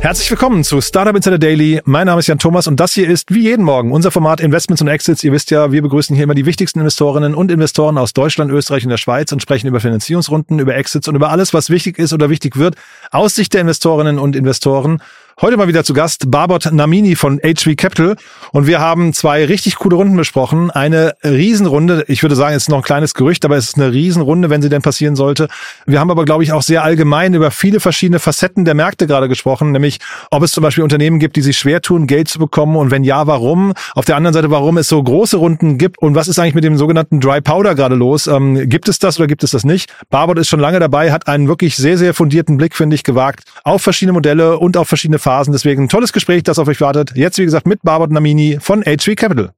Herzlich willkommen zu Startup Insider Daily. Mein Name ist Jan Thomas und das hier ist wie jeden Morgen unser Format Investments und Exits. Ihr wisst ja, wir begrüßen hier immer die wichtigsten Investorinnen und Investoren aus Deutschland, Österreich und der Schweiz und sprechen über Finanzierungsrunden, über Exits und über alles, was wichtig ist oder wichtig wird aus Sicht der Investorinnen und Investoren. Heute mal wieder zu Gast Barbot Namini von HV Capital und wir haben zwei richtig coole Runden besprochen. Eine Riesenrunde, ich würde sagen, es ist noch ein kleines Gerücht, aber es ist eine Riesenrunde, wenn sie denn passieren sollte. Wir haben aber, glaube ich, auch sehr allgemein über viele verschiedene Facetten der Märkte gerade gesprochen, nämlich ob es zum Beispiel Unternehmen gibt, die sich schwer tun, Geld zu bekommen und wenn ja, warum? Auf der anderen Seite, warum es so große Runden gibt und was ist eigentlich mit dem sogenannten Dry Powder gerade los? Ähm, gibt es das oder gibt es das nicht? Barbot ist schon lange dabei, hat einen wirklich sehr, sehr fundierten Blick, finde ich, gewagt auf verschiedene Modelle und auf verschiedene Phasen. Deswegen ein tolles Gespräch, das auf euch wartet. Jetzt, wie gesagt, mit Barbara Namini von H3 Capital.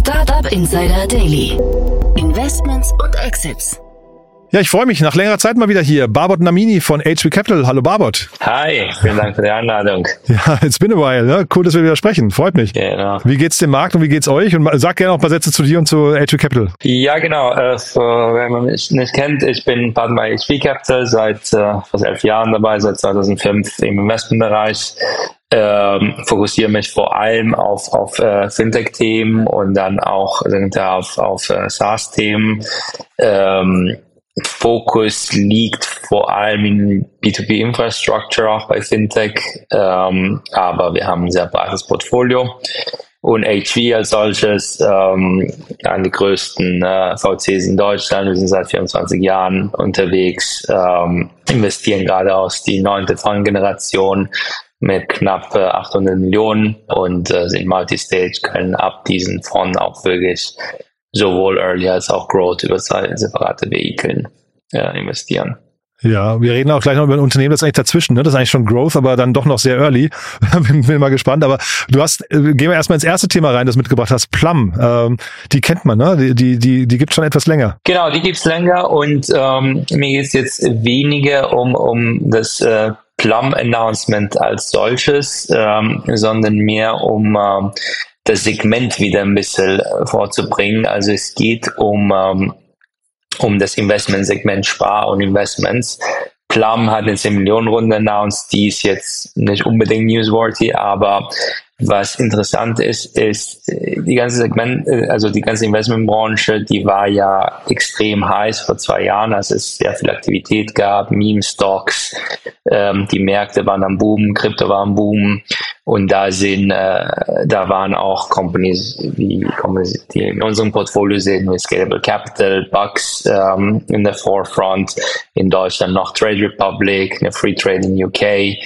Startup Insider Daily. Investments und Exits. Ja, ich freue mich nach längerer Zeit mal wieder hier. Barbot Namini von HV Capital. Hallo Barbot. Hi, vielen Dank für die Einladung. Ja, it's been a while. Ne? Cool, dass wir wieder sprechen. Freut mich. Genau. Wie geht's dem Markt und wie geht's euch? Und sag gerne auch ein paar Sätze zu dir und zu HV Capital. Ja, genau. Äh, für, wenn man mich nicht kennt, ich bin Partner bei HV Capital seit äh, fast elf Jahren dabei, seit 2005 im Investmentbereich. Ähm, fokussiere mich vor allem auf, auf äh, Fintech-Themen und dann auch auf, auf äh, SaaS-Themen. Ähm, Fokus liegt vor allem in B2B Infrastructure, auch bei Fintech, ähm, aber wir haben ein sehr breites Portfolio. Und HV als solches, ähm, eine der größten äh, VCs in Deutschland, wir sind seit 24 Jahren unterwegs, ähm, investieren gerade aus die neunte Fondgeneration mit knapp äh, 800 Millionen und äh, sind Multistage, können ab diesen Fonds auch wirklich sowohl Early als auch Growth über zwei separate Vehikeln äh, investieren. Ja, wir reden auch gleich noch über ein Unternehmen, das ist eigentlich dazwischen, ne? Das ist eigentlich schon Growth, aber dann doch noch sehr early. bin, bin mal gespannt. Aber du hast, äh, gehen wir erstmal ins erste Thema rein, das mitgebracht hast, Plum. Ähm, die kennt man, ne? Die, die, die, die gibt schon etwas länger. Genau, die gibt's länger und ähm, mir geht es jetzt weniger um, um das äh, Plum-Announcement als solches, ähm, sondern mehr um ähm, das Segment wieder ein bisschen äh, vorzubringen. Also es geht um, ähm, um das Investmentsegment Spar und Investments. Plum hat eine 10 Millionen Runde announced, die ist jetzt nicht unbedingt newsworthy, aber was interessant ist, ist die ganze Segment, also die ganze Investmentbranche, die war ja extrem heiß vor zwei Jahren, als es sehr viel Aktivität gab, Meme-Stocks, ähm, die Märkte waren am Boom, Krypto war am Boom und da sind, äh, da waren auch Companies, wie Companies, die in unserem Portfolio sind, wie Scalable Capital, Bucks ähm, in der Forefront, in Deutschland noch Trade Republic, eine Free Trade in UK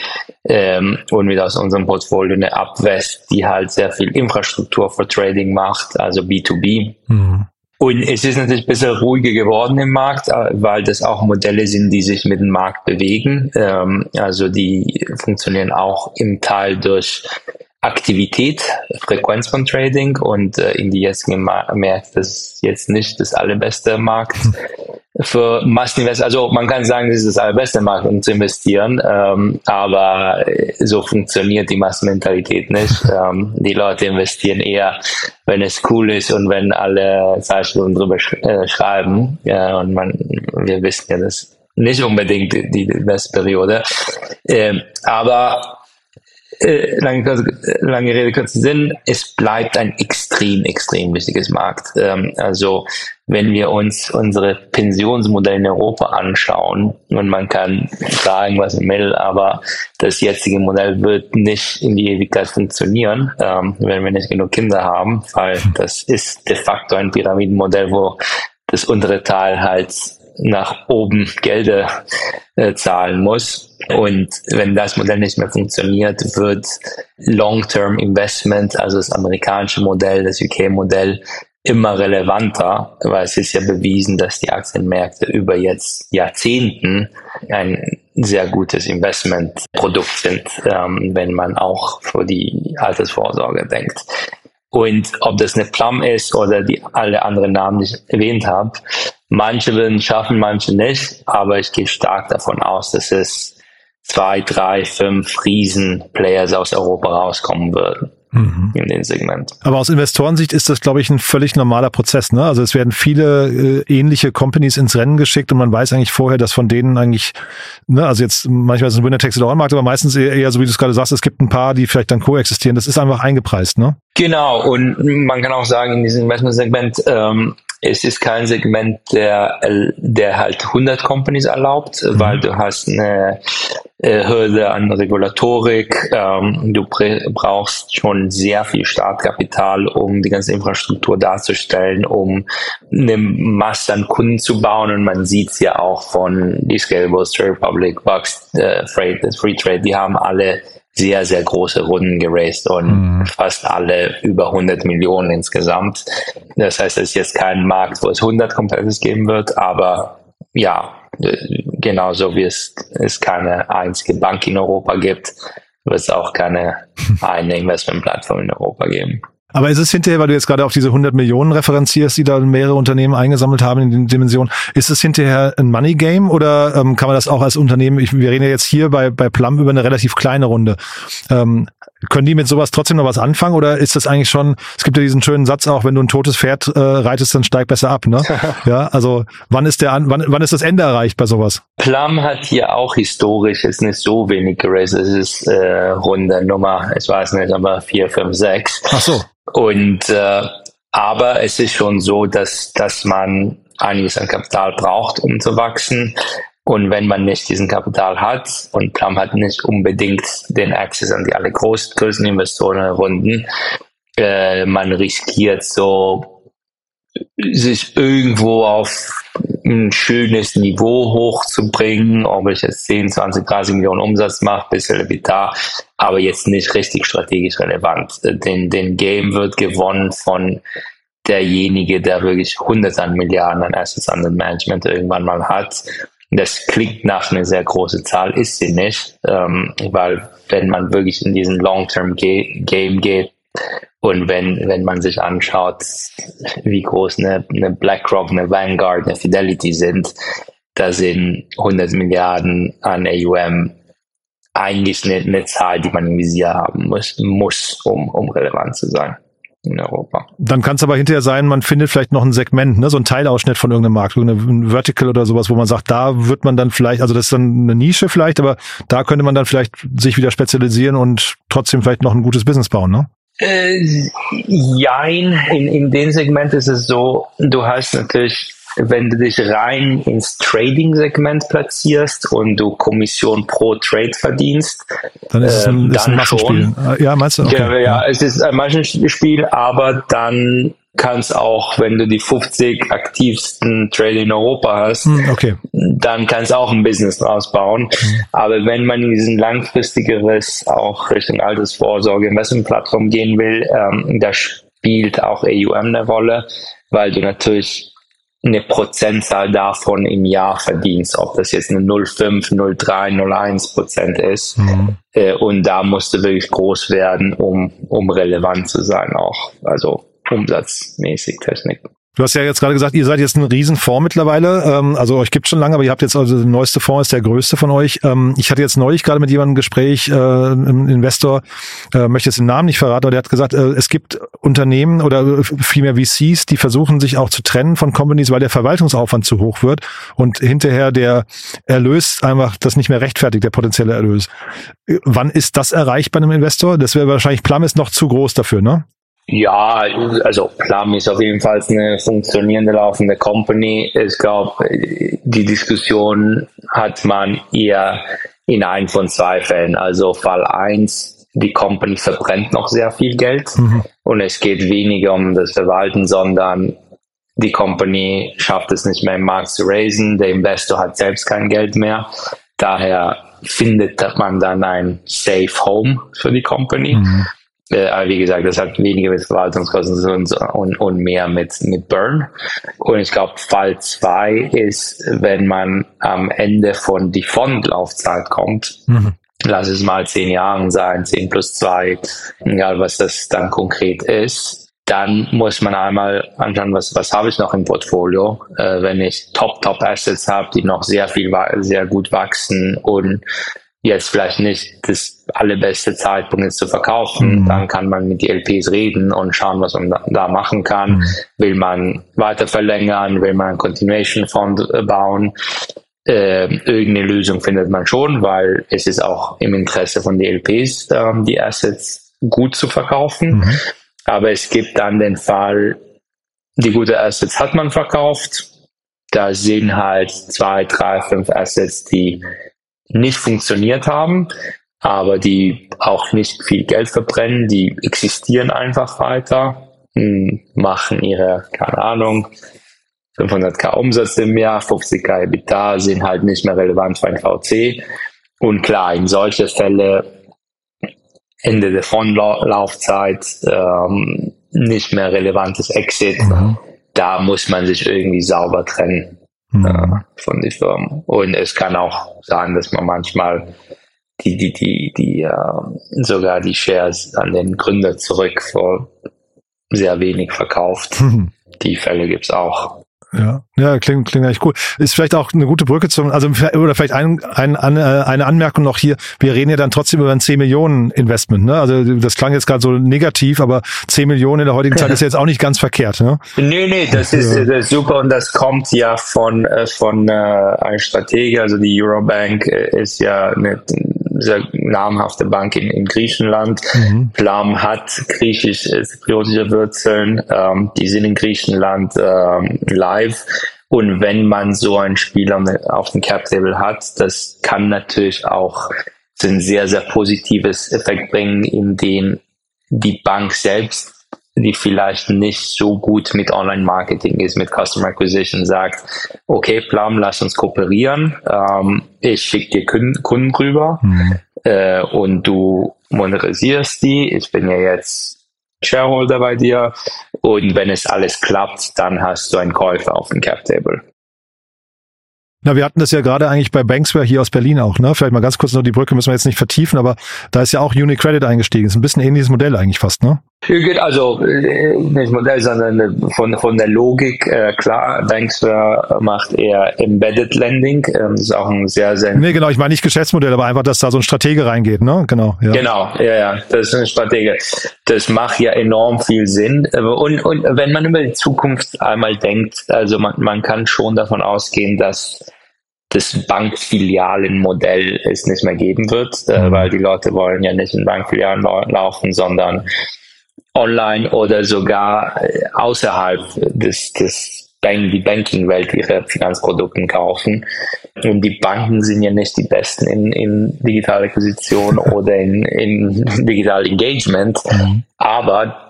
ähm, und wieder aus unserem Portfolio eine Upwest, die halt sehr viel Infrastruktur für Trading macht, also B2B. Mhm. Und es ist natürlich ein bisschen ruhiger geworden im Markt, äh, weil das auch Modelle sind, die sich mit dem Markt bewegen. Ähm, also die funktionieren auch im Teil durch Aktivität, Frequenz von Trading und äh, in die jetzigen Märkte ist jetzt nicht das allerbeste Markt für Masseninvestment. Also man kann sagen, das ist das allerbeste Markt, um zu investieren, ähm, aber so funktioniert die Massenmentalität nicht. Ähm, die Leute investieren eher, wenn es cool ist und wenn alle Zeitschriften drüber sch äh, schreiben. Ja, und man, wir wissen ja, das nicht unbedingt die, die beste Periode. Ähm, aber äh, lange, lange Rede, kurzer Sinn, es bleibt ein extrem, extrem wichtiges Markt. Ähm, also wenn wir uns unsere Pensionsmodelle in Europa anschauen, und man kann sagen, was man will, aber das jetzige Modell wird nicht in die Ewigkeit funktionieren, ähm, wenn wir nicht genug Kinder haben, weil das ist de facto ein Pyramidenmodell, wo das untere Teil halt nach oben Gelder äh, zahlen muss. Und wenn das Modell nicht mehr funktioniert, wird Long-Term Investment, also das amerikanische Modell, das UK-Modell, immer relevanter, weil es ist ja bewiesen, dass die Aktienmärkte über jetzt Jahrzehnten ein sehr gutes Investmentprodukt sind, ähm, wenn man auch für die Altersvorsorge denkt. Und ob das eine Plum ist oder die alle anderen Namen, die ich erwähnt habe, manche würden schaffen, manche nicht, aber ich gehe stark davon aus, dass es zwei, drei, fünf Riesen-Players aus Europa rauskommen würden. mhm. in dem Segment. Aber aus Investorensicht ist das, glaube ich, ein völlig normaler Prozess. Ne? Also es werden viele äh, ähnliche Companies ins Rennen geschickt und man weiß eigentlich vorher, dass von denen eigentlich, ne, also jetzt manchmal ist es ein Winner-Text oder Markt, aber meistens eher, eher, so wie du es gerade sagst, es gibt ein paar, die vielleicht dann koexistieren. Das ist einfach eingepreist, ne? Genau, und man kann auch sagen, in diesem Investment-Segment ähm, es ist kein Segment, der, der halt 100 Companies erlaubt, mhm. weil du hast eine äh, Hürde an Regulatorik. Ähm, du brauchst schon sehr viel Startkapital, um die ganze Infrastruktur darzustellen, um eine Masse an Kunden zu bauen. Und man sieht es ja auch von die Scalables, Trade Republic, Bucks, äh, Free, Free Trade, die haben alle sehr, sehr große Runden geraced und mhm. fast alle über 100 Millionen insgesamt. Das heißt, es ist jetzt kein Markt, wo es 100 Competitors geben wird, aber ja, genauso wie es, es keine einzige Bank in Europa gibt, wird es auch keine eine Investmentplattform in Europa geben. Aber ist es hinterher, weil du jetzt gerade auf diese 100 Millionen referenzierst, die da mehrere Unternehmen eingesammelt haben in den Dimensionen, ist es hinterher ein Money Game oder ähm, kann man das auch als Unternehmen, ich, wir reden ja jetzt hier bei, bei Plum über eine relativ kleine Runde, ähm, können die mit sowas trotzdem noch was anfangen oder ist das eigentlich schon, es gibt ja diesen schönen Satz auch, wenn du ein totes Pferd äh, reitest, dann steig besser ab, ne? ja, also wann ist der, wann, wann ist das Ende erreicht bei sowas? Plum hat hier auch historisch ist nicht so wenig geraced, es ist äh, Runde Nummer, ich weiß nicht, aber vier, fünf, sechs. Ach so. Und äh, aber es ist schon so, dass, dass man einiges an Kapital braucht, um zu wachsen. Und wenn man nicht diesen Kapital hat und Plum hat nicht unbedingt den Access an die alle groß, größten Investorenrunden, äh, man riskiert so sich irgendwo auf ein schönes Niveau hochzubringen, ob ich jetzt 10, 20, 30 Millionen Umsatz mache, bisschen EBITDA, aber jetzt nicht richtig strategisch relevant. Den, den Game wird gewonnen von derjenige, der wirklich hunderte an Milliarden an Assets under Management irgendwann mal hat. Das klingt nach einer sehr großen Zahl, ist sie nicht, ähm, weil wenn man wirklich in diesen Long-Term-Game geht, und wenn, wenn man sich anschaut, wie groß eine, eine BlackRock, eine Vanguard, eine Fidelity sind, da sind 100 Milliarden an AUM eigentlich eine, eine Zahl, die man im Visier haben muss, muss um, um relevant zu sein in Europa. Dann kann es aber hinterher sein, man findet vielleicht noch ein Segment, ne, so ein Teilausschnitt von irgendeinem Markt, ein Vertical oder sowas, wo man sagt, da wird man dann vielleicht, also das ist dann eine Nische vielleicht, aber da könnte man dann vielleicht sich wieder spezialisieren und trotzdem vielleicht noch ein gutes Business bauen, ne? Äh, jein, in, in dem Segment ist es so, du hast natürlich, wenn du dich rein ins Trading-Segment platzierst und du Kommission pro Trade verdienst, dann ist es ein, äh, ist ein Massenspiel. Schon, ja, meinst du? Okay. Ja, ja, es ist ein Massenspiel, aber dann kannst auch, wenn du die 50 aktivsten Trader in Europa hast, hm, okay. dann kannst du auch ein Business draus bauen. Mhm. Aber wenn man in diesen langfristigeres, auch Richtung Altersvorsorge, Investmentplattform gehen will, ähm, da spielt auch AUM eine Rolle, weil du natürlich eine Prozentzahl davon im Jahr verdienst, ob das jetzt eine 0,5, 0,3, 0,1 Prozent ist. Mhm. Äh, und da musst du wirklich groß werden, um, um relevant zu sein auch. Also umsatzmäßig Technik. Du hast ja jetzt gerade gesagt, ihr seid jetzt ein Riesenfonds mittlerweile. Ähm, also euch gibt schon lange, aber ihr habt jetzt also der neueste Fonds ist der größte von euch. Ähm, ich hatte jetzt neulich gerade mit jemandem ein Gespräch, äh, ein Investor, äh, möchte jetzt den Namen nicht verraten, aber der hat gesagt, äh, es gibt Unternehmen oder vielmehr VCs, die versuchen sich auch zu trennen von Companies, weil der Verwaltungsaufwand zu hoch wird und hinterher der Erlös einfach das nicht mehr rechtfertigt, der potenzielle Erlös. Wann ist das erreicht bei einem Investor? Das wäre wahrscheinlich Plum ist noch zu groß dafür, ne? Ja, also Plum ist auf jeden Fall eine funktionierende, laufende Company. Ich glaube, die Diskussion hat man eher in ein von zwei Fällen. Also Fall eins, die Company verbrennt noch sehr viel Geld mhm. und es geht weniger um das Verwalten, sondern die Company schafft es nicht mehr im Markt zu raisen, der Investor hat selbst kein Geld mehr. Daher findet man dann ein Safe Home für die Company. Mhm. Äh, aber wie gesagt, das hat weniger mit Verwaltungskosten und, und, und mehr mit, mit Burn. Und ich glaube, Fall zwei ist, wenn man am Ende von die Fondlaufzeit kommt, mhm. lass es mal zehn Jahre sein, zehn plus zwei, egal was das dann konkret ist, dann muss man einmal anschauen, was, was habe ich noch im Portfolio. Äh, wenn ich Top-Top-Assets habe, die noch sehr viel, sehr gut wachsen und jetzt vielleicht nicht das allerbeste Zeitpunkt ist zu verkaufen, mhm. dann kann man mit die LPs reden und schauen, was man da, machen kann. Mhm. Will man weiter verlängern, will man einen Continuation Fund äh, bauen? Äh, irgendeine Lösung findet man schon, weil es ist auch im Interesse von den LPs, äh, die Assets gut zu verkaufen. Mhm. Aber es gibt dann den Fall, die gute Assets hat man verkauft. Da sind halt zwei, drei, fünf Assets, die nicht funktioniert haben, aber die auch nicht viel Geld verbrennen, die existieren einfach weiter, hm, machen ihre, keine Ahnung, 500k Umsatz im Jahr, 50k EBITDA sind halt nicht mehr relevant für ein VC. Und klar, in solche Fälle Ende der Fondlaufzeit ähm, nicht mehr relevantes Exit. Mhm. Da muss man sich irgendwie sauber trennen mhm. äh, von den Firmen. Und es kann auch sein, dass man manchmal die, die, die, die äh, sogar die Shares an den Gründer zurück vor sehr wenig verkauft. Mhm. Die Fälle gibt's auch. Ja, ja, klingt, klingt eigentlich cool. Ist vielleicht auch eine gute Brücke zum, also oder vielleicht ein, ein, eine Anmerkung noch hier. Wir reden ja dann trotzdem über ein 10 Millionen Investment. Ne? Also das klang jetzt gerade so negativ, aber 10 Millionen in der heutigen Zeit ist jetzt auch nicht ganz verkehrt. Ne? Nee, nee, das ist, das ist super und das kommt ja von äh, von äh, einer Strategie. Also die Eurobank äh, ist ja eine sehr namhafte Bank in, in Griechenland. Mhm. Plam hat griechisch-zypriotische äh, Wurzeln. Ähm, die sind in Griechenland ähm, live. Und wenn man so einen Spieler auf dem Cap Table hat, das kann natürlich auch ein sehr, sehr positives Effekt bringen, in dem die Bank selbst die vielleicht nicht so gut mit Online-Marketing ist, mit Customer Acquisition, sagt, okay, Plum, lass uns kooperieren, ähm, ich schicke dir Kunden, rüber mhm. äh, und du monetarisierst die, ich bin ja jetzt Shareholder bei dir und wenn es alles klappt, dann hast du einen Käufer auf dem Cap Table. Na, wir hatten das ja gerade eigentlich bei Banksware hier aus Berlin auch, ne? Vielleicht mal ganz kurz noch die Brücke müssen wir jetzt nicht vertiefen, aber da ist ja auch Unicredit eingestiegen. Ist ein bisschen ähnliches Modell eigentlich fast, ne? Also äh, nicht Modell, sondern von, von der Logik, äh, klar, Banksware macht eher Embedded Lending. Ähm, das ist auch ein sehr, sehr... Nee, genau, ich meine nicht Geschäftsmodell, aber einfach, dass da so ein Stratege reingeht, ne? Genau. Ja. Genau, ja, ja, das ist ein Stratege. Das macht ja enorm viel Sinn. Und, und wenn man über die Zukunft einmal denkt, also man, man kann schon davon ausgehen, dass das Bankfilialenmodell es nicht mehr geben wird, äh, mhm. weil die Leute wollen ja nicht in Bankfilialen laufen, sondern online oder sogar äh, außerhalb des, des Bank, die Banking-Welt ihre Finanzprodukte kaufen. Und die Banken sind ja nicht die besten in, in digitale Akquisition oder in, in digital Engagement, mhm. aber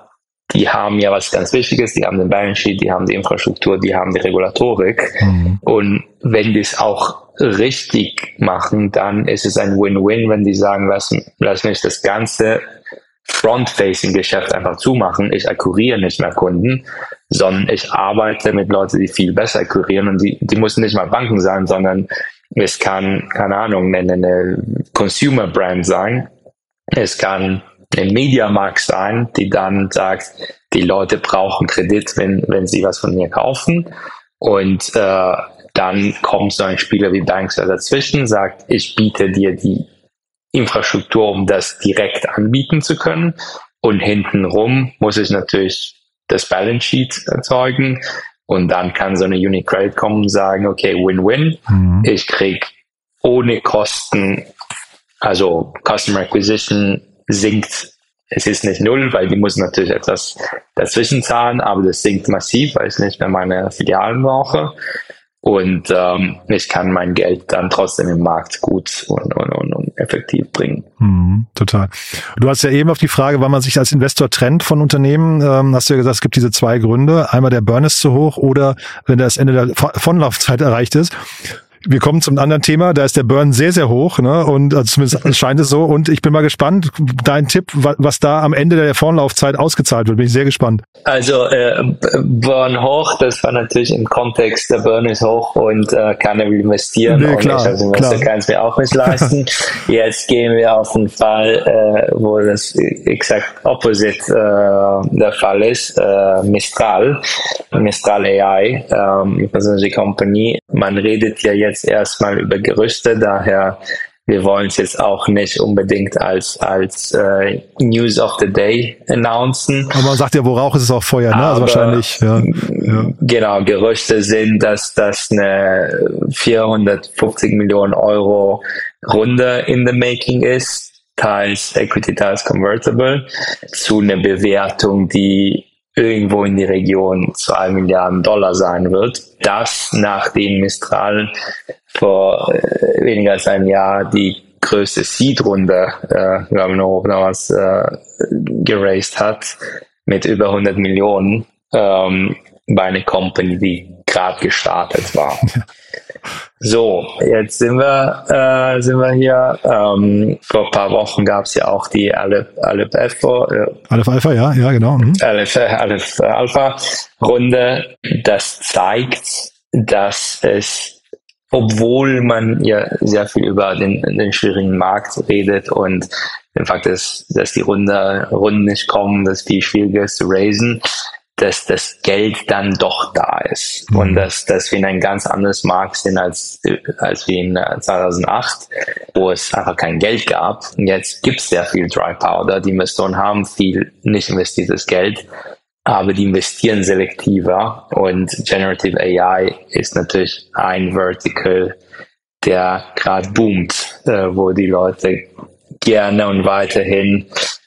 die haben ja was ganz Wichtiges, die haben den Balance Sheet, die haben die Infrastruktur, die haben die Regulatorik. Mhm. Und wenn die es auch richtig machen, dann ist es ein Win-Win, wenn die sagen, lass, lass mich das ganze Front-Facing-Geschäft einfach zumachen. Ich akquiriere nicht mehr Kunden, sondern ich arbeite mit Leuten, die viel besser akquirieren und die, die müssen nicht mal Banken sein, sondern es kann, keine Ahnung, eine, eine Consumer-Brand sein. Es kann ein Mediamarkt sein, die dann sagt, die Leute brauchen Kredit, wenn, wenn sie was von mir kaufen. Und äh, dann kommt so ein Spieler wie Banksware dazwischen, sagt, ich biete dir die Infrastruktur, um das direkt anbieten zu können. Und hintenrum muss ich natürlich das Balance Sheet erzeugen. Und dann kann so eine Unicredit kommen und sagen, okay, Win-Win. Mhm. Ich krieg ohne Kosten, also Customer Acquisition sinkt. Es ist nicht null, weil die muss natürlich etwas dazwischen zahlen, aber das sinkt massiv, weil ich nicht mehr meine Filialen brauche. Und ähm, ich kann mein Geld dann trotzdem im Markt gut und, und, und, und effektiv bringen. Mhm, total. Du hast ja eben auf die Frage, wann man sich als Investor trennt von Unternehmen, ähm, hast du ja gesagt, es gibt diese zwei Gründe. Einmal der Burn ist zu hoch oder wenn das Ende der Vonlaufzeit erreicht ist. Wir kommen zum anderen Thema. Da ist der Burn sehr, sehr hoch, ne? Und also zumindest scheint es so. Und ich bin mal gespannt. Dein Tipp, was da am Ende der Vorlaufzeit ausgezahlt wird, bin ich sehr gespannt. Also äh, Burn hoch, das war natürlich im Kontext, der Burn ist hoch und äh, keiner will investieren. Nee, klar, und ich als Investor kann es mir auch nicht leisten. Jetzt gehen wir auf einen Fall, äh, wo das exakt opposite äh, der Fall ist. Äh, Mistral, Mistral AI, ähm, also die Company. Man redet ja jetzt erstmal über Gerüchte, daher wir wollen es jetzt auch nicht unbedingt als, als äh, News of the Day announcen. Aber man sagt ja, wo Rauch ist, ist auch Feuer, ne? Also wahrscheinlich, ja, ja. Genau, Gerüchte sind, dass das eine 450 Millionen Euro Runde in the making ist, teils Equity, teils Convertible, zu einer Bewertung, die irgendwo in die Region zwei Milliarden Dollar sein wird. Das nachdem Mistral vor äh, weniger als einem Jahr die größte Seed-Runde, äh, glaube ich, noch damals äh, geraced hat, mit über 100 Millionen ähm, bei einer Company, die gerade gestartet war. So, jetzt sind wir, äh, sind wir hier. Ähm, vor ein paar Wochen gab es ja auch die Aleph, Aleph Alpha. Äh, Aleph Alpha, ja, ja, genau. Mhm. Aleph, Aleph Alpha Runde. Das zeigt, dass es, obwohl man ja sehr viel über den, den schwierigen Markt redet und den Fakt ist, dass die Runde, Runden nicht kommen, dass viel schwieriger ist zu raisen, dass das Geld dann doch da ist mhm. und dass, dass wir in ein ganz anderes Markt sind als, als wie in 2008, äh, wo es einfach kein Geld gab. Und jetzt gibt es sehr viel Dry Powder. Die Investoren haben viel nicht investiertes Geld, aber die investieren selektiver und Generative AI ist natürlich ein Vertical, der gerade boomt, äh, wo die Leute gerne und weiterhin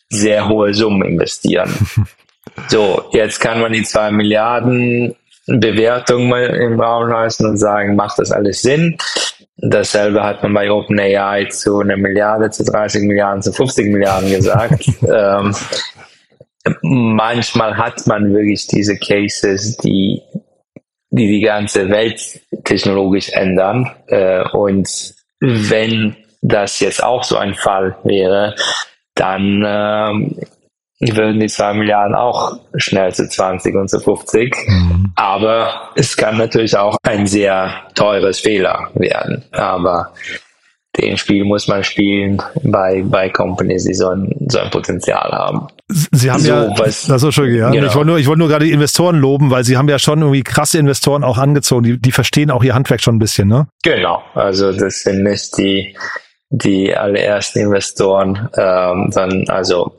sehr hohe Summen investieren. So, jetzt kann man die zwei Milliarden Bewertung mal im Raum lassen und sagen, macht das alles Sinn? Dasselbe hat man bei OpenAI zu einer Milliarde, zu 30 Milliarden, zu 50 Milliarden gesagt. ähm, manchmal hat man wirklich diese Cases, die die, die ganze Welt technologisch ändern. Äh, und wenn das jetzt auch so ein Fall wäre, dann ähm, würden die zwei Milliarden auch schnell zu 20 und zu 50. Mhm. Aber es kann natürlich auch ein sehr teures Fehler werden. Aber den Spiel muss man spielen bei, bei Companies, die so ein, so ein Potenzial haben. Sie haben so, ja, was, das ist schon, ja. Genau. Ich wollte nur, ich wollte nur gerade die Investoren loben, weil sie haben ja schon irgendwie krasse Investoren auch angezogen. Die, die verstehen auch ihr Handwerk schon ein bisschen, ne? Genau. Also das sind nicht die, die allerersten Investoren, ähm, dann, also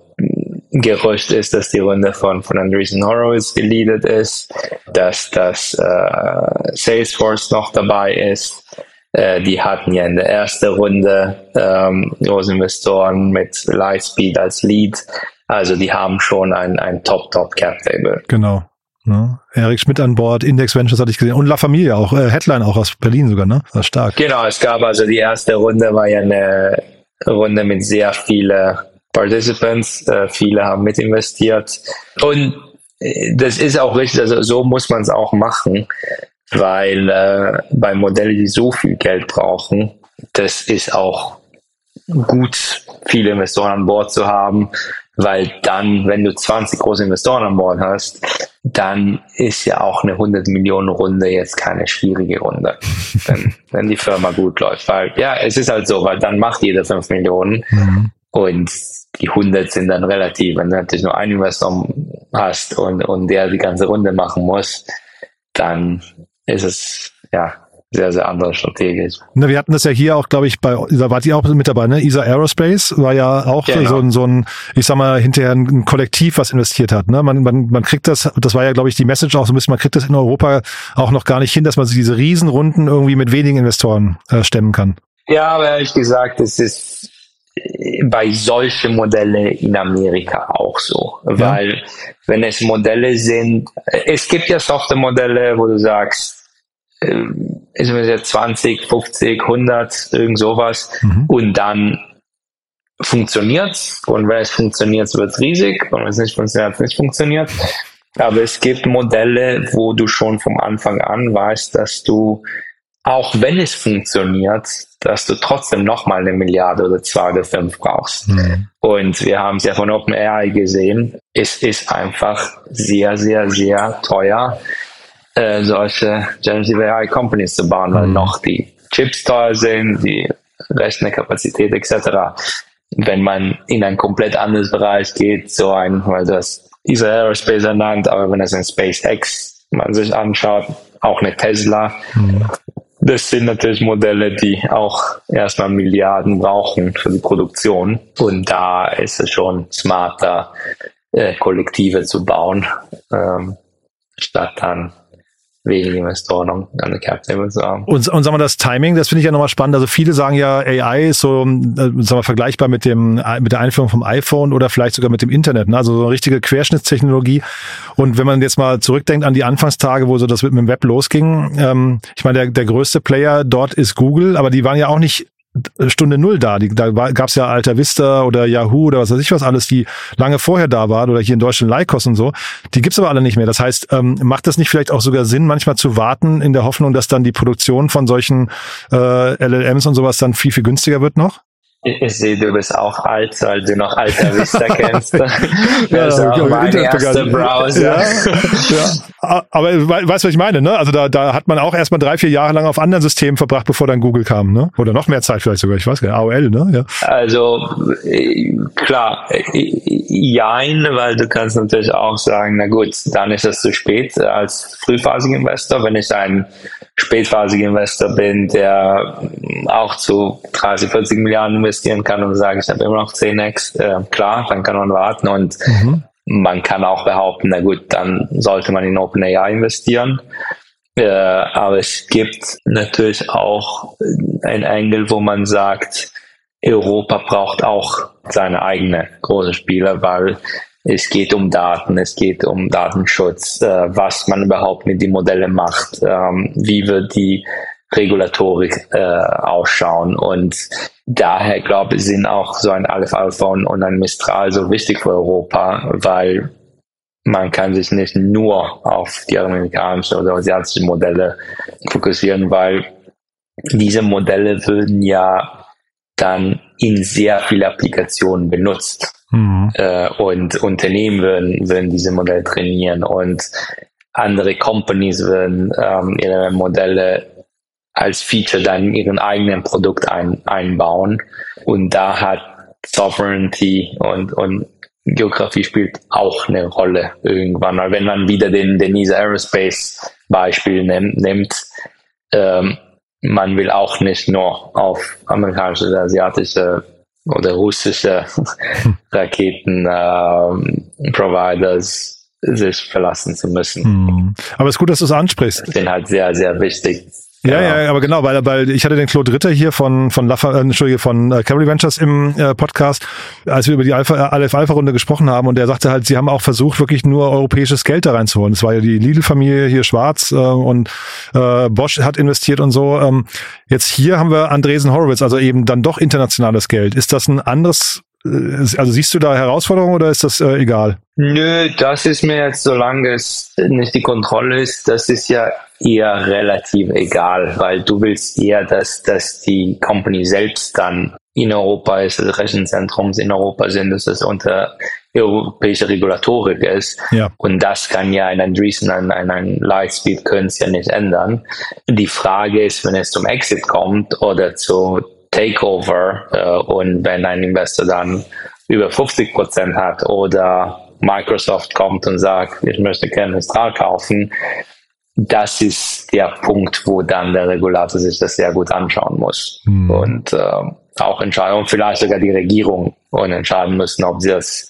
Gerücht ist, dass die Runde von, von Andreessen Horowitz geleadet ist, dass das äh, Salesforce noch dabei ist. Äh, die hatten ja in der ersten Runde ähm, Großinvestoren mit Lightspeed als Lead. Also die haben schon ein, ein Top-Top-Cap-Table. Genau. Ne? Erik Schmidt an Bord, Index Ventures hatte ich gesehen und La Familia auch, äh, Headline auch aus Berlin sogar, ne? Das stark. Genau, es gab also die erste Runde war ja eine Runde mit sehr vielen Participants, äh, viele haben mit investiert. Und äh, das ist auch richtig, also so muss man es auch machen, weil äh, bei Modellen, die so viel Geld brauchen, das ist auch gut, viele Investoren an Bord zu haben, weil dann, wenn du 20 große Investoren an Bord hast, dann ist ja auch eine 100 Millionen Runde jetzt keine schwierige Runde, wenn, wenn die Firma gut läuft. Weil ja, es ist halt so, weil dann macht jeder 5 Millionen mhm. und die 100 sind dann relativ. Wenn du natürlich nur einen Investor hast und, und der die ganze Runde machen muss, dann ist es, ja, sehr, sehr andere strategisch. Na, wir hatten das ja hier auch, glaube ich, bei, da wart ihr auch mit dabei, ne? ISA Aerospace war ja auch genau. so, ein, so ein, ich sag mal, hinterher ein Kollektiv, was investiert hat. Ne? Man, man, man kriegt das, das war ja, glaube ich, die Message auch so ein bisschen, man kriegt das in Europa auch noch gar nicht hin, dass man sich diese Riesenrunden irgendwie mit wenigen Investoren äh, stemmen kann. Ja, aber ehrlich gesagt, es ist bei solchen Modelle in Amerika auch so. Ja. Weil wenn es Modelle sind, es gibt ja Software-Modelle, wo du sagst, äh, ist mir jetzt 20, 50, 100, irgend sowas mhm. und dann funktioniert's und wenn es funktioniert, wird es riesig und wenn es nicht funktioniert, es nicht funktioniert. Aber es gibt Modelle, wo du schon vom Anfang an weißt, dass du auch wenn es funktioniert, dass du trotzdem nochmal eine Milliarde oder zwei oder fünf brauchst. Mhm. Und wir haben es ja von OpenAI gesehen, es ist einfach sehr, sehr, sehr teuer, äh, solche Generative AI Companies zu bauen, weil mhm. noch die Chips teuer sind, die Rechnerkapazität etc. Wenn man in ein komplett anderes Bereich geht, so ein, weil das ESA Aerospace ernannt, aber wenn es ein SpaceX man sich anschaut, auch eine Tesla, mhm das sind natürlich Modelle, die auch erstmal Milliarden brauchen für die Produktion. Und da ist es schon smarter, äh, Kollektive zu bauen, ähm, statt dann wenige Investoren an der Cap Table zu haben. Und, und sagen wir das Timing, das finde ich ja nochmal spannend. Also viele sagen ja, AI ist so, äh, sagen wir, vergleichbar mit dem mit der Einführung vom iPhone oder vielleicht sogar mit dem Internet. Ne? Also so eine richtige Querschnittstechnologie. Und wenn man jetzt mal zurückdenkt an die Anfangstage, wo so das mit dem Web losging, ähm, ich meine, der, der größte Player dort ist Google, aber die waren ja auch nicht Stunde Null da. Die, da gab es ja Alta Vista oder Yahoo oder was weiß ich was alles, die lange vorher da waren oder hier in Deutschland Lycos und so. Die gibt's aber alle nicht mehr. Das heißt, ähm, macht das nicht vielleicht auch sogar Sinn, manchmal zu warten in der Hoffnung, dass dann die Produktion von solchen äh, LLMs und sowas dann viel, viel günstiger wird noch? Ich sehe, du bist auch alt, weil du noch Alta Vista kennst. ja, ist auch mein erster Browser. Ja, ja. Aber weißt du, was ich meine, ne? Also da, da hat man auch erstmal drei, vier Jahre lang auf anderen Systemen verbracht, bevor dann Google kam, ne? Oder noch mehr Zeit vielleicht sogar, ich weiß gar nicht, AOL, ne? Ja. Also äh, klar, äh, jein, weil du kannst natürlich auch sagen, na gut, dann ist es zu spät als frühphasiger Investor, wenn ich ein spätphasiger Investor bin, der auch zu 30, 40 Milliarden investieren kann und sage, ich habe immer noch 10x, äh, klar, dann kann man warten und mhm. man kann auch behaupten, na gut, dann sollte man in OpenAI investieren. Äh, aber es gibt natürlich auch ein Engel, wo man sagt, Europa braucht auch seine eigene große Spieler, weil es geht um Daten, es geht um Datenschutz, äh, was man überhaupt mit den Modellen macht, ähm, wie wird die Regulatorik äh, ausschauen. Und daher glaube ich, sind auch so ein Aleph Alpha und ein Mistral so wichtig für Europa, weil man kann sich nicht nur auf die amerikanischen oder asiatischen Modelle fokussieren, weil diese Modelle würden ja dann in sehr viele Applikationen benutzt. Mhm. Äh, und Unternehmen würden, würden diese Modelle trainieren und andere Companies würden ähm, ihre Modelle als Feature dann in ihren eigenen Produkt ein, einbauen. Und da hat Sovereignty und, und Geografie spielt auch eine Rolle irgendwann. Wenn man wieder den Denise Aerospace Beispiel nimmt, nimmt ähm, man will auch nicht nur auf amerikanische oder asiatische oder russische Raketen-Providers ähm, sich verlassen zu müssen. Hm. Aber es ist gut, dass du es ansprichst. Ich bin halt sehr, sehr wichtig. Ja, ja, ja, aber genau, weil, weil ich hatte den Claude Ritter hier von von Laffa, äh, Entschuldige, von äh, Cavalry Ventures im äh, Podcast, als wir über die Alpha, äh, Aleph Alpha Runde gesprochen haben und der sagte halt, sie haben auch versucht, wirklich nur europäisches Geld da reinzuholen. Es war ja die Lidl-Familie hier schwarz äh, und äh, Bosch hat investiert und so. Ähm, jetzt hier haben wir Andresen Horowitz, also eben dann doch internationales Geld. Ist das ein anderes also siehst du da Herausforderungen oder ist das äh, egal? Nö, das ist mir jetzt, solange es nicht die Kontrolle ist, das ist ja eher relativ egal, weil du willst eher, dass, dass die Company selbst dann in Europa ist, das Rechenzentrum in Europa sind, dass es unter europäische Regulatorik ist. Ja. Und das kann ja ein Andreessen, ein, ein, ein Lightspeed können es ja nicht ändern. Die Frage ist, wenn es zum Exit kommt oder zu Takeover äh, und wenn ein Investor dann über 50 Prozent hat oder Microsoft kommt und sagt, ich möchte gerne Mistral kaufen, das ist der Punkt, wo dann der Regulator sich das sehr gut anschauen muss mhm. und äh, auch entscheiden und vielleicht sogar die Regierung und entscheiden müssen, ob sie das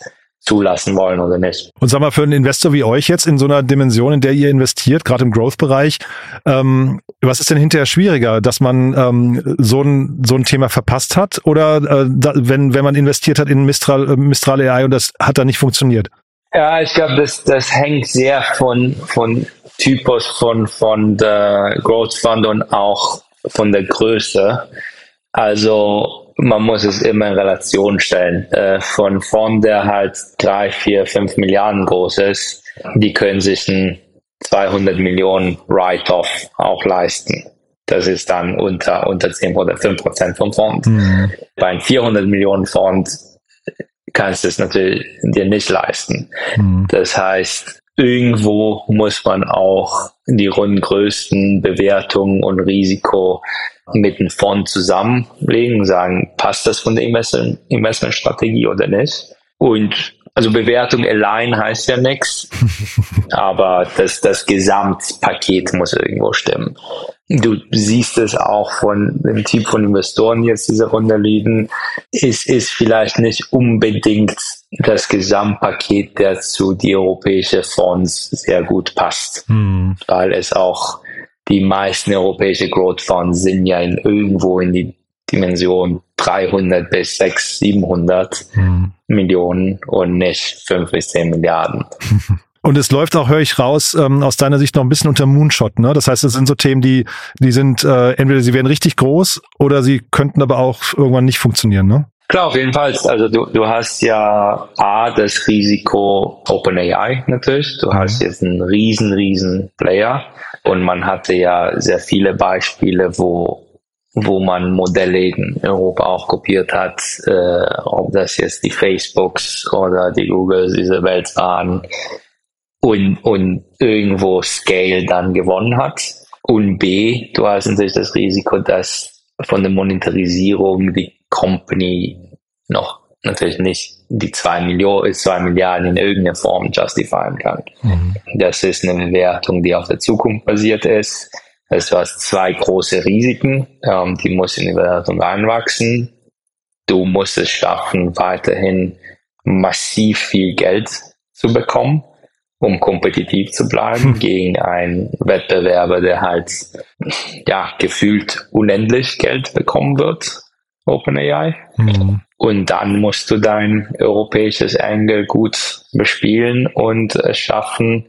zulassen wollen oder nicht. Und sag mal, für einen Investor wie euch jetzt in so einer Dimension, in der ihr investiert, gerade im Growth-Bereich, ähm, was ist denn hinterher schwieriger, dass man ähm, so, ein, so ein Thema verpasst hat oder äh, da, wenn, wenn man investiert hat in Mistral, äh, Mistral AI und das hat dann nicht funktioniert? Ja, ich glaube, das, das hängt sehr von, von Typus von, von der Growth Fund und auch von der Größe. Also man muss es immer in Relation stellen. Äh, von Fonds, der halt drei, vier, fünf Milliarden groß ist, die können sich ein 200 Millionen Write-off auch leisten. Das ist dann unter, unter 10 oder 5 Prozent vom Fonds. Mhm. Bei einem 400 Millionen Fonds kannst du es natürlich dir nicht leisten. Mhm. Das heißt, irgendwo muss man auch die rundengrößten Bewertungen und Risiko mit dem Fonds zusammenlegen, sagen, passt das von der Investment Investmentstrategie oder nicht? Und also Bewertung allein heißt ja nichts, aber das, das Gesamtpaket muss irgendwo stimmen. du siehst es auch von dem Typ von Investoren, die jetzt diese Runde liegen, es ist vielleicht nicht unbedingt das Gesamtpaket, der zu die europäischen Fonds sehr gut passt, hm. weil es auch die meisten europäische Growth Fonds sind ja in irgendwo in die Dimension 300 bis 600, 700 hm. Millionen und nicht 5 bis 10 Milliarden. Und es läuft auch, höre ich raus, ähm, aus deiner Sicht noch ein bisschen unter Moonshot. Ne? Das heißt, es sind so Themen, die, die sind äh, entweder sie werden richtig groß oder sie könnten aber auch irgendwann nicht funktionieren. Ne? Klar, auf jeden Fall. Also du, du hast ja A, das Risiko OpenAI natürlich. Du hast mhm. jetzt einen riesen, riesen Player und man hatte ja sehr viele Beispiele, wo wo man Modelle in Europa auch kopiert hat, äh, ob das jetzt die Facebooks oder die Googles dieser Welt waren und, und irgendwo Scale dann gewonnen hat. Und B, du hast natürlich das Risiko, dass von der Monetarisierung die Company noch natürlich nicht die zwei Millionen, zwei Milliarden in irgendeiner Form justifieren kann. Mhm. Das ist eine Bewertung, die auf der Zukunft basiert ist. Du hast zwei große Risiken, ähm, die muss in die Bewertung einwachsen. Du musst es schaffen, weiterhin massiv viel Geld zu bekommen um kompetitiv zu bleiben hm. gegen einen Wettbewerber, der halt ja gefühlt unendlich Geld bekommen wird, OpenAI. Mhm. Und dann musst du dein europäisches Angle gut bespielen und es schaffen,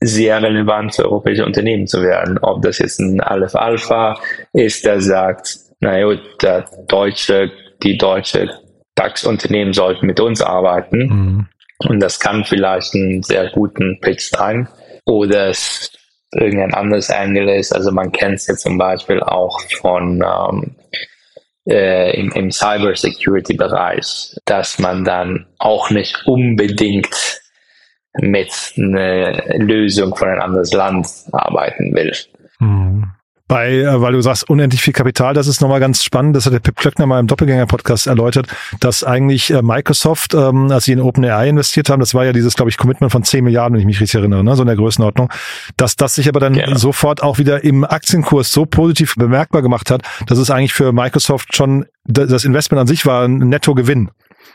sehr relevant für europäische Unternehmen zu werden. Ob das jetzt ein Aleph Alpha ist, der sagt, naja, der deutsche, die deutsche DAX-Unternehmen sollten mit uns arbeiten. Mhm. Und das kann vielleicht einen sehr guten Pitch sein. Oder es irgendein anderes Angle ist. Also man kennt es jetzt zum Beispiel auch von ähm, äh, im, im Cybersecurity-Bereich, dass man dann auch nicht unbedingt mit einer Lösung von einem anderes Land arbeiten will. Bei, äh, weil du sagst, unendlich viel Kapital, das ist nochmal ganz spannend, das hat der Pip Klöckner mal im Doppelgänger-Podcast erläutert, dass eigentlich äh, Microsoft, ähm, als sie in OpenAI investiert haben, das war ja dieses, glaube ich, Commitment von 10 Milliarden, wenn ich mich richtig erinnere, ne, so in der Größenordnung, dass das sich aber dann genau. sofort auch wieder im Aktienkurs so positiv bemerkbar gemacht hat, dass es eigentlich für Microsoft schon, das Investment an sich war ein Nettogewinn.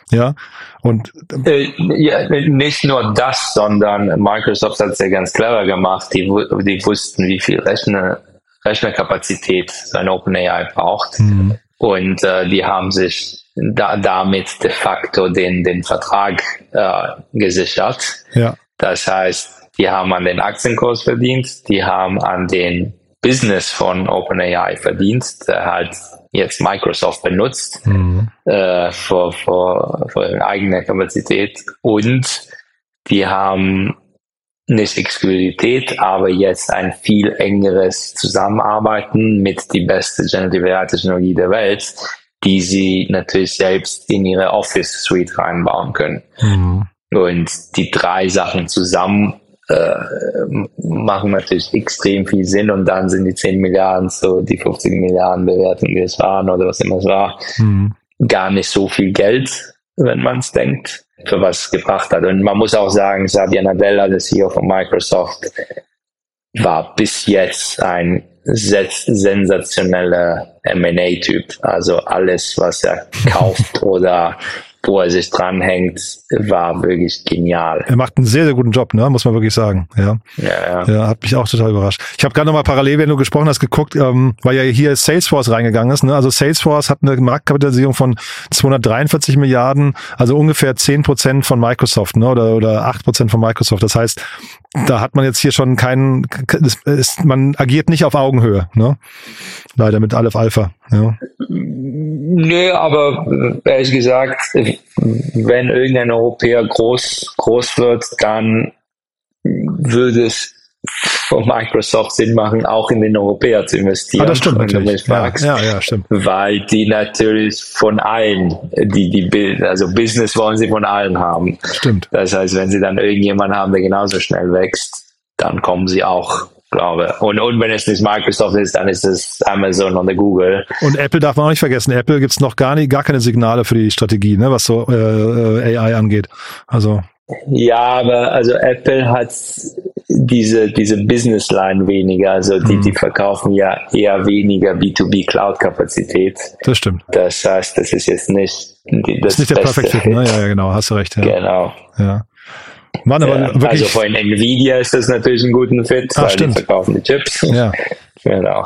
Ja, und äh, ja, nicht nur das, sondern Microsoft hat es ja ganz clever gemacht. Die, die wussten, wie viel Rechner Rechnerkapazität so ein OpenAI braucht. Mhm. Und äh, die haben sich da, damit de facto den, den Vertrag äh, gesichert. Ja. Das heißt, die haben an den Aktienkurs verdient, die haben an den Business von OpenAI verdient, der halt jetzt Microsoft benutzt mhm. äh, für, für, für eigene Kapazität und die haben nicht Exklusivität, aber jetzt ein viel engeres Zusammenarbeiten mit die beste Generative AI Technologie der Welt, die sie natürlich selbst in ihre Office Suite reinbauen können. Mhm. Und die drei Sachen zusammen äh, machen natürlich extrem viel Sinn und dann sind die 10 Milliarden, so die 50 Milliarden Bewertungen, die es waren oder was immer es war, mhm. gar nicht so viel Geld, wenn man es denkt für was gebracht hat. Und man muss auch sagen, Satya Nadella, der CEO von Microsoft, war bis jetzt ein sensationeller M&A-Typ. Also alles, was er kauft oder wo er sich dranhängt, war wirklich genial. Er macht einen sehr, sehr guten Job, ne? muss man wirklich sagen. Ja, ja, ja. ja hat mich auch total überrascht. Ich habe gerade nochmal parallel, wenn du gesprochen hast, geguckt, ähm, weil ja hier Salesforce reingegangen ist. Ne? Also Salesforce hat eine Marktkapitalisierung von 243 Milliarden, also ungefähr 10 Prozent von Microsoft ne? oder, oder 8 Prozent von Microsoft. Das heißt, da hat man jetzt hier schon keinen, ist, man agiert nicht auf Augenhöhe. Ne? Leider mit Aleph Alpha. Ja. Nö, aber äh, ehrlich gesagt, wenn irgendein Europäer groß, groß wird, dann würde es von Microsoft Sinn machen, auch in den Europäer zu investieren. Ah, das stimmt natürlich. Ja, ja, ja, stimmt. Weil die natürlich von allen, die, die, also Business wollen sie von allen haben. Stimmt. Das heißt, wenn sie dann irgendjemanden haben, der genauso schnell wächst, dann kommen sie auch glaube. Und, und wenn es nicht Microsoft ist, dann ist es Amazon oder Google. Und Apple darf man auch nicht vergessen. Apple gibt's noch gar nicht, gar keine Signale für die Strategie, ne, was so äh, AI angeht. Also Ja, aber also Apple hat diese, diese Business Line weniger. Also die, hm. die verkaufen ja eher weniger B2B Cloud Kapazität. Das stimmt. Das heißt, das ist jetzt nicht das, das ist nicht der Perfect Fit, ne? Ja, ja, genau, hast du recht. Ja. Genau. Ja. Mann, aber ja, wirklich. Also vor Nvidia ist das natürlich ein guter Fit, Ach, weil stimmt. die verkaufen die Chips. Ja. Genau.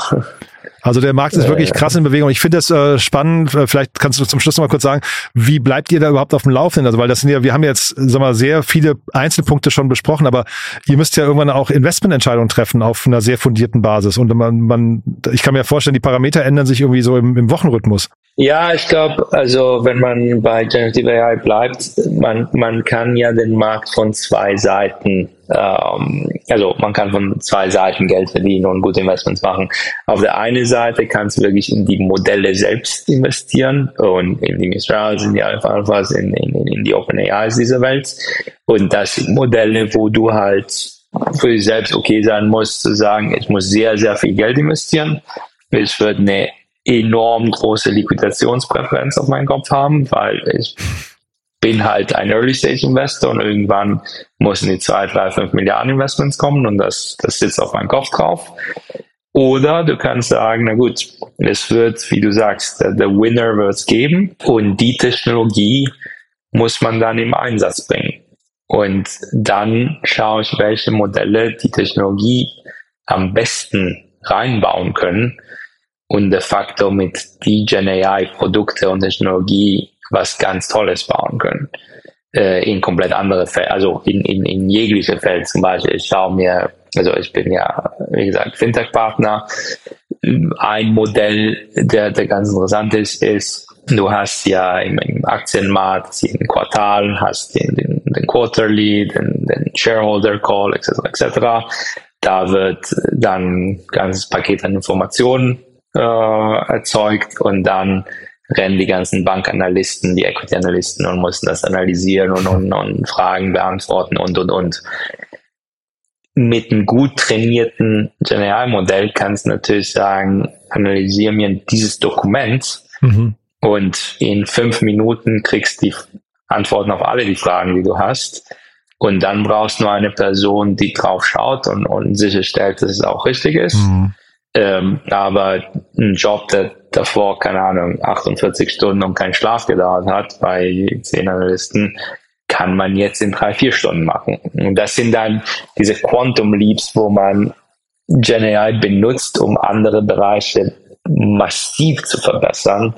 Also der Markt ist wirklich krass in Bewegung. Ich finde das äh, spannend. Äh, vielleicht kannst du zum Schluss noch mal kurz sagen, wie bleibt ihr da überhaupt auf dem Laufenden? Also weil das sind ja, wir haben jetzt, sag mal, sehr viele Einzelpunkte schon besprochen, aber ihr müsst ja irgendwann auch Investmententscheidungen treffen auf einer sehr fundierten Basis. Und man, man, ich kann mir vorstellen, die Parameter ändern sich irgendwie so im, im Wochenrhythmus. Ja, ich glaube, also wenn man bei Generative AI bleibt, man, man kann ja den Markt von zwei Seiten, ähm, also man kann von zwei Seiten Geld verdienen und gute Investments machen. Auf der einen Seite kannst du wirklich in die Modelle selbst investieren und in die Mistrals, in die Alpha Alphas, in, in, in die Open AIs dieser Welt. Und das sind Modelle, wo du halt für dich selbst okay sein musst, zu sagen, ich muss sehr, sehr viel Geld investieren. Ich würde eine enorm große Liquidationspräferenz auf meinen Kopf haben, weil ich bin halt ein Early-Stage-Investor und irgendwann müssen die zwei, drei, fünf Milliarden Investments kommen und das, das sitzt auf meinem Kopf drauf. Oder du kannst sagen, na gut, es wird, wie du sagst, der, der Winner wird es geben und die Technologie muss man dann im Einsatz bringen. Und dann schaue ich, welche Modelle die Technologie am besten reinbauen können und de facto mit Gen AI Produkte und Technologie was ganz Tolles bauen können. Äh, in komplett andere Fälle, also in, in, in jegliche Fälle zum Beispiel. Ich schaue mir, also ich bin ja, wie gesagt, Fintech-Partner. Ein Modell, der, der ganz interessant ist, ist, du hast ja im, im Aktienmarkt jeden Quartal, hast den, den, den Quarterly, den, den Shareholder Call, etc., etc. Da wird dann ein ganzes Paket an Informationen äh, erzeugt und dann rennen die ganzen Bankanalysten, die Equity-Analysten und müssen das analysieren und, und, und Fragen beantworten und, und, und. Mit einem gut trainierten Generalmodell kannst du natürlich sagen, analysiere mir dieses Dokument mhm. und in fünf Minuten kriegst du die Antworten auf alle die Fragen, die du hast. Und dann brauchst du nur eine Person, die drauf schaut und, und sicherstellt, dass es auch richtig ist. Mhm. Ähm, aber ein Job, der davor, keine Ahnung, 48 Stunden und keinen Schlaf gedauert hat bei zehn Analysten, kann man jetzt in drei, vier Stunden machen. Und das sind dann diese Quantum Leaps, wo man GenAI benutzt, um andere Bereiche massiv zu verbessern.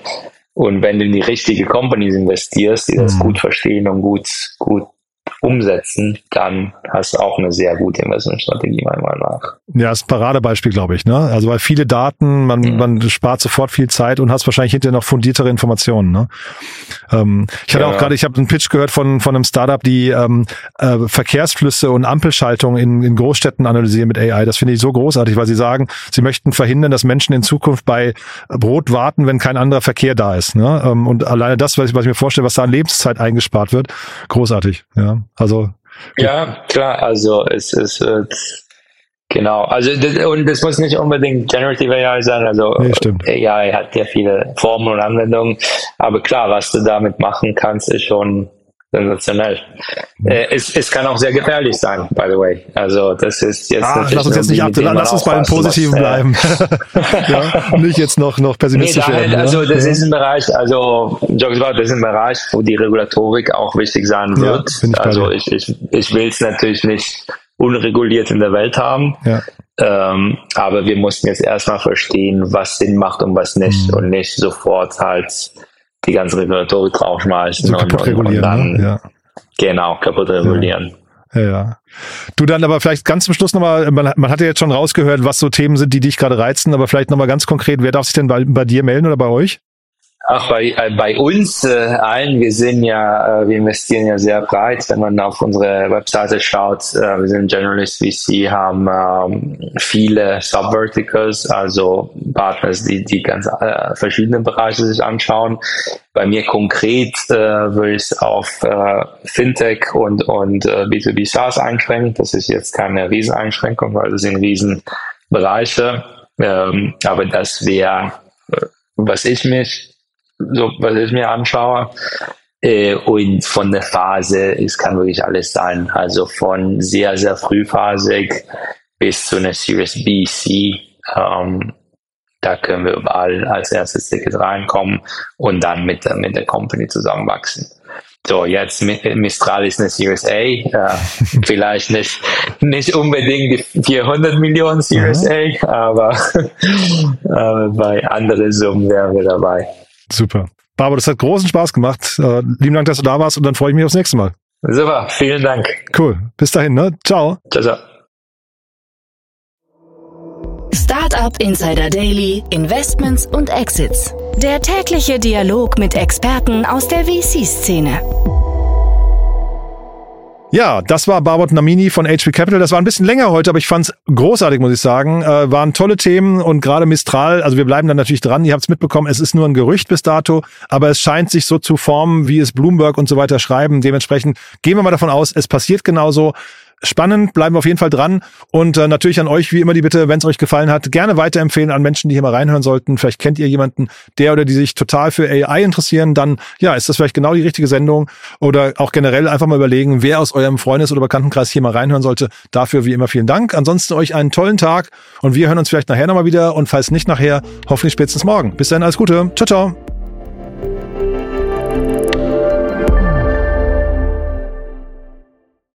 Und wenn du in die richtige Companies investierst, die das mhm. gut verstehen und gut, gut umsetzen, dann hast du auch eine sehr gute Investmentstrategie, meiner Meinung nach. Ja, ist ein Paradebeispiel, glaube ich. Ne? Also weil viele Daten, man, mhm. man spart sofort viel Zeit und hast wahrscheinlich hinterher noch fundiertere Informationen. Ne? Ähm, ich hatte ja. auch gerade, ich habe einen Pitch gehört von, von einem Startup, die ähm, äh, Verkehrsflüsse und Ampelschaltungen in, in Großstädten analysieren mit AI. Das finde ich so großartig, weil sie sagen, sie möchten verhindern, dass Menschen in Zukunft bei Brot warten, wenn kein anderer Verkehr da ist. Ne? Ähm, und alleine das, was ich, was ich mir vorstelle, was da an Lebenszeit eingespart wird, großartig. Ja. Also ja, klar, also es ist äh, genau, also das, und das muss nicht unbedingt Generative AI sein, also nee, stimmt. AI hat ja viele Formen und Anwendungen, aber klar, was du damit machen kannst, ist schon sensationell. Äh, es, es kann auch sehr gefährlich sein, by the way. Also das ist jetzt ah, lass uns jetzt nicht ab, lass uns bei den Positiven muss, bleiben. ja, nicht jetzt noch noch pessimistisch nee, werden. Ja? Also das ja. ist ein Bereich, also Jokes about, das ist ein Bereich, wo die Regulatorik auch wichtig sein wird. Ja, ich also ich, ich, ich will es natürlich nicht unreguliert in der Welt haben. Ja. Ähm, aber wir mussten jetzt erstmal verstehen, was Sinn macht und was nicht mhm. und nicht sofort halt die ganze Regulatorik draufschmeißen so und, und, und, dann, ne? ja. genau, kaputt regulieren. Ja. ja. Du dann aber vielleicht ganz zum Schluss nochmal, man, man hat ja jetzt schon rausgehört, was so Themen sind, die dich gerade reizen, aber vielleicht nochmal ganz konkret, wer darf sich denn bei, bei dir melden oder bei euch? Ach, bei, äh, bei uns äh, allen, wir sind ja, äh, wir investieren ja sehr breit, wenn man auf unsere Webseite schaut. Äh, wir sind Generalist VC, haben ähm, viele Subverticals, also Partners, die, die ganz äh, verschiedene Bereiche sich anschauen. Bei mir konkret äh, würde ich es auf äh, Fintech und, und äh, B2B SaaS einschränken. Das ist jetzt keine Rieseneinschränkung, weil das sind Riesenbereiche. Ähm, aber das wäre, äh, was ich mich so was ich mir anschaue. Äh, und von der Phase, es kann wirklich alles sein. Also von sehr, sehr frühphasig bis zu einer Series B, C. Ähm, da können wir überall als erstes Ticket reinkommen und dann mit, mit der Company zusammenwachsen. So, jetzt Mistral ist eine Series A, äh, vielleicht nicht, nicht unbedingt die 400 Millionen Series mhm. A, aber äh, bei anderen Summen wären wir dabei. Super. Barbara, das hat großen Spaß gemacht. Äh, lieben Dank, dass du da warst und dann freue ich mich aufs nächste Mal. Super, vielen Dank. Cool. Bis dahin, ne? Ciao. Ciao, ciao. Startup Insider Daily, Investments und Exits. Der tägliche Dialog mit Experten aus der VC-Szene. Ja, das war Barbot Namini von HP Capital. Das war ein bisschen länger heute, aber ich fand's großartig, muss ich sagen. Äh, waren tolle Themen und gerade Mistral, also wir bleiben dann natürlich dran. Ihr habt's mitbekommen, es ist nur ein Gerücht bis dato, aber es scheint sich so zu formen, wie es Bloomberg und so weiter schreiben. Dementsprechend gehen wir mal davon aus, es passiert genauso spannend, bleiben wir auf jeden Fall dran. Und äh, natürlich an euch wie immer die Bitte, wenn es euch gefallen hat, gerne weiterempfehlen an Menschen, die hier mal reinhören sollten. Vielleicht kennt ihr jemanden, der oder die sich total für AI interessieren. Dann ja, ist das vielleicht genau die richtige Sendung. Oder auch generell einfach mal überlegen, wer aus eurem Freundes- oder Bekanntenkreis hier mal reinhören sollte. Dafür wie immer vielen Dank. Ansonsten euch einen tollen Tag und wir hören uns vielleicht nachher nochmal wieder und falls nicht nachher, hoffentlich spätestens morgen. Bis dann, alles Gute. Ciao, ciao.